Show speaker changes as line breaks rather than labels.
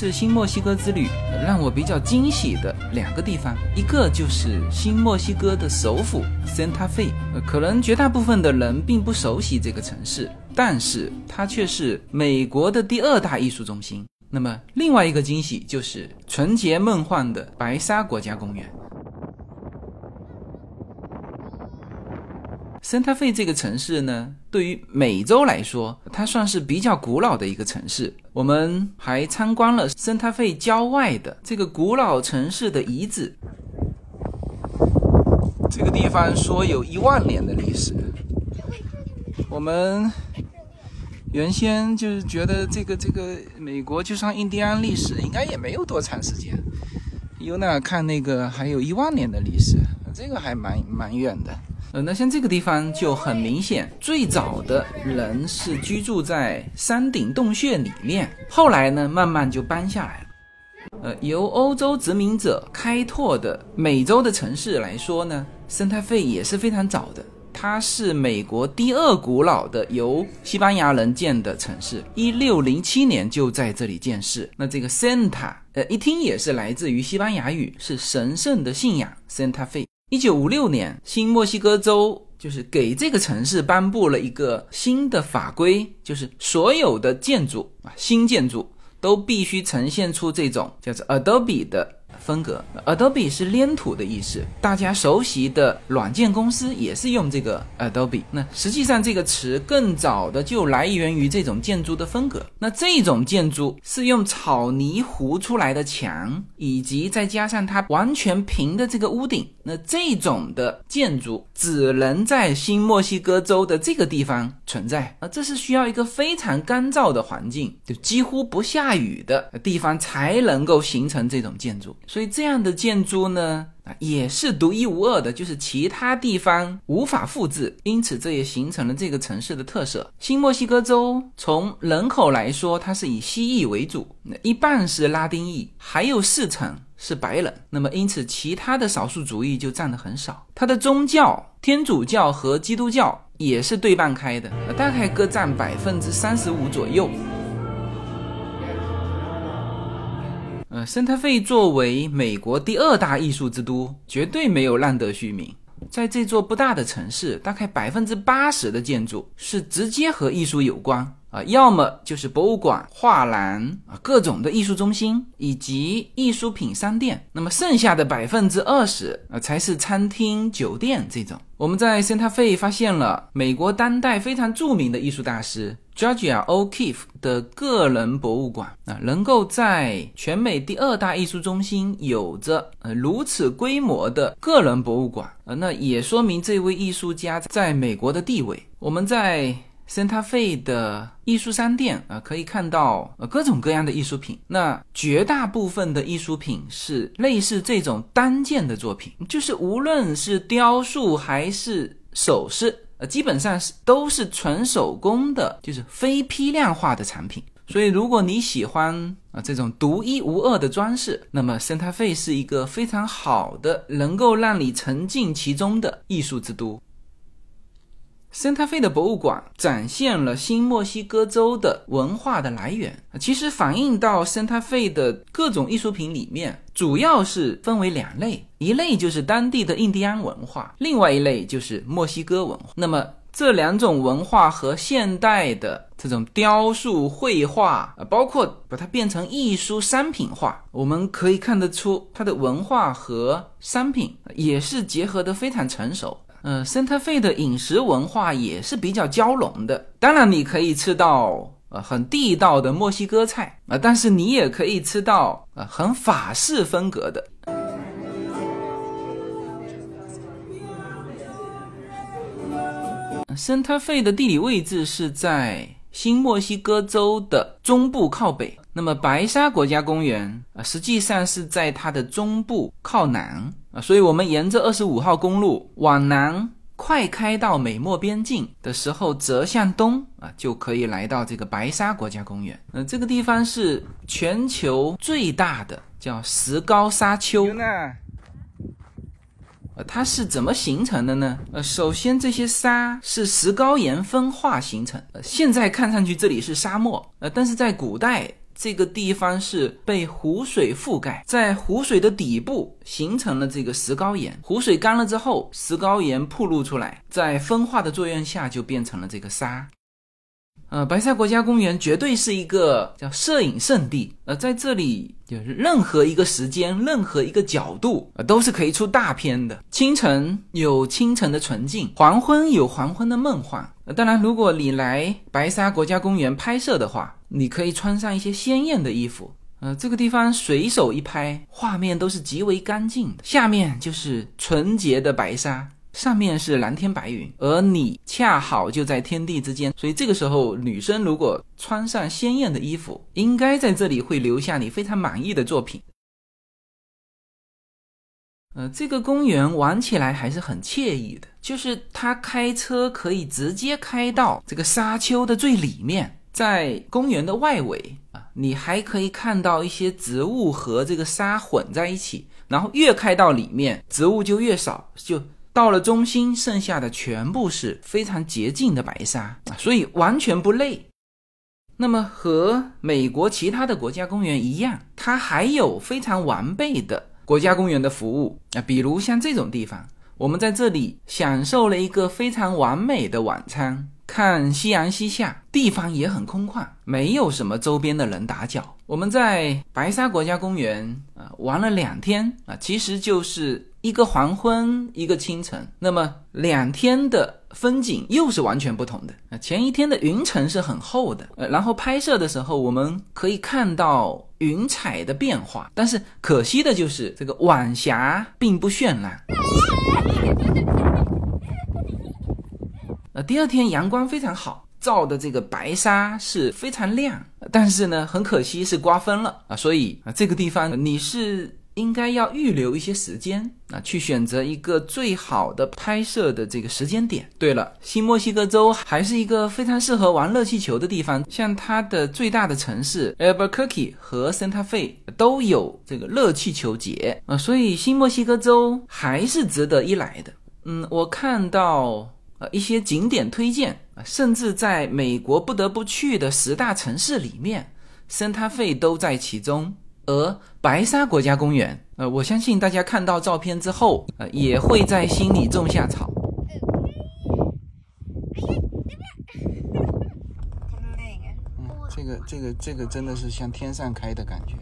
是新墨西哥之旅让我比较惊喜的两个地方，一个就是新墨西哥的首府 Santa Fe，可能绝大部分的人并不熟悉这个城市，但是它却是美国的第二大艺术中心。那么另外一个惊喜就是纯洁梦幻的白沙国家公园。圣塔费这个城市呢，对于美洲来说，它算是比较古老的一个城市。我们还参观了圣塔费郊外的这个古老城市的遗址。这个地方说有一万年的历史。我们原先就是觉得这个这个美国就算印第安历史，应该也没有多长时间。尤娜看那个还有一万年的历史，这个还蛮蛮远的。呃，那像这个地方就很明显，最早的人是居住在山顶洞穴里面，后来呢，慢慢就搬下来了。呃，由欧洲殖民者开拓的美洲的城市来说呢，生态费也是非常早的，它是美国第二古老的由西班牙人建的城市，一六零七年就在这里建市。那这个 Santa，呃，一听也是来自于西班牙语，是神圣的信仰 Santa Fe。一九五六年，新墨西哥州就是给这个城市颁布了一个新的法规，就是所有的建筑啊，新建筑都必须呈现出这种叫做 Adobe 的。风格，Adobe 是粘土的意思，大家熟悉的软件公司也是用这个 Adobe。那实际上这个词更早的就来源于这种建筑的风格。那这种建筑是用草泥糊出来的墙，以及再加上它完全平的这个屋顶。那这种的建筑只能在新墨西哥州的这个地方存在啊，这是需要一个非常干燥的环境，就几乎不下雨的地方才能够形成这种建筑。所以这样的建筑呢，也是独一无二的，就是其他地方无法复制，因此这也形成了这个城市的特色。新墨西哥州从人口来说，它是以西裔为主，一半是拉丁裔，还有四成是白人。那么因此其他的少数族裔就占的很少。它的宗教，天主教和基督教也是对半开的，大概各占百分之三十五左右。生态费作为美国第二大艺术之都，绝对没有浪得虚名。在这座不大的城市，大概百分之八十的建筑是直接和艺术有关啊，要么就是博物馆、画廊啊，各种的艺术中心以及艺术品商店。那么剩下的百分之二十啊，才是餐厅、酒店这种。我们在圣塔费发现了美国当代非常著名的艺术大师。Georgia O'Keeffe 的个人博物馆啊，能够在全美第二大艺术中心有着呃如此规模的个人博物馆啊，那也说明这位艺术家在美国的地位。我们在 Santa Fe 的艺术商店啊，可以看到呃各种各样的艺术品。那绝大部分的艺术品是类似这种单件的作品，就是无论是雕塑还是首饰。呃，基本上是都是纯手工的，就是非批量化的产品。所以，如果你喜欢啊这种独一无二的装饰，那么圣塔费是一个非常好的，能够让你沉浸其中的艺术之都。圣塔费的博物馆展现了新墨西哥州的文化的来源。其实反映到圣塔费的各种艺术品里面，主要是分为两类：一类就是当地的印第安文化，另外一类就是墨西哥文化。那么这两种文化和现代的这种雕塑、绘画，啊，包括把它变成艺术商品化，我们可以看得出它的文化和商品也是结合得非常成熟。呃，圣特费的饮食文化也是比较交融的。当然，你可以吃到呃很地道的墨西哥菜啊，但是你也可以吃到呃很法式风格的。圣特费的地理位置是在新墨西哥州的中部靠北。那么白沙国家公园啊，实际上是在它的中部靠南啊，所以我们沿着二十五号公路往南快开到美墨边境的时候，折向东啊，就可以来到这个白沙国家公园。呃，这个地方是全球最大的叫石膏沙丘。它是怎么形成的呢？呃，首先这些沙是石膏岩分化形成。呃，现在看上去这里是沙漠，呃，但是在古代。这个地方是被湖水覆盖，在湖水的底部形成了这个石膏岩。湖水干了之后，石膏岩暴露出来，在风化的作用下就变成了这个沙。呃，白沙国家公园绝对是一个叫摄影圣地。呃，在这里，就是任何一个时间、任何一个角度，呃，都是可以出大片的。清晨有清晨的纯净，黄昏有黄昏的梦幻。当然，如果你来白沙国家公园拍摄的话，你可以穿上一些鲜艳的衣服。呃，这个地方随手一拍，画面都是极为干净的。下面就是纯洁的白沙。上面是蓝天白云，而你恰好就在天地之间，所以这个时候女生如果穿上鲜艳的衣服，应该在这里会留下你非常满意的作品。呃，这个公园玩起来还是很惬意的，就是它开车可以直接开到这个沙丘的最里面，在公园的外围啊，你还可以看到一些植物和这个沙混在一起，然后越开到里面，植物就越少，就。到了中心，剩下的全部是非常洁净的白沙啊，所以完全不累。那么和美国其他的国家公园一样，它还有非常完备的国家公园的服务啊，比如像这种地方，我们在这里享受了一个非常完美的晚餐。看夕阳西下，地方也很空旷，没有什么周边的人打搅。我们在白沙国家公园啊玩了两天啊，其实就是一个黄昏，一个清晨。那么两天的风景又是完全不同的啊。前一天的云层是很厚的，呃，然后拍摄的时候我们可以看到云彩的变化，但是可惜的就是这个晚霞并不绚烂。呃，第二天阳光非常好，照的这个白沙是非常亮，但是呢，很可惜是刮风了啊，所以啊，这个地方你是应该要预留一些时间啊，去选择一个最好的拍摄的这个时间点。对了，新墨西哥州还是一个非常适合玩热气球的地方，像它的最大的城市 Albuquerque 和 Santa Fe 都有这个热气球节啊，所以新墨西哥州还是值得一来的。嗯，我看到。呃，一些景点推荐，甚至在美国不得不去的十大城市里面，圣塔费都在其中。而白沙国家公园，呃，我相信大家看到照片之后，呃，也会在心里种下草。嗯，这个这个这个真的是像天上开的感觉。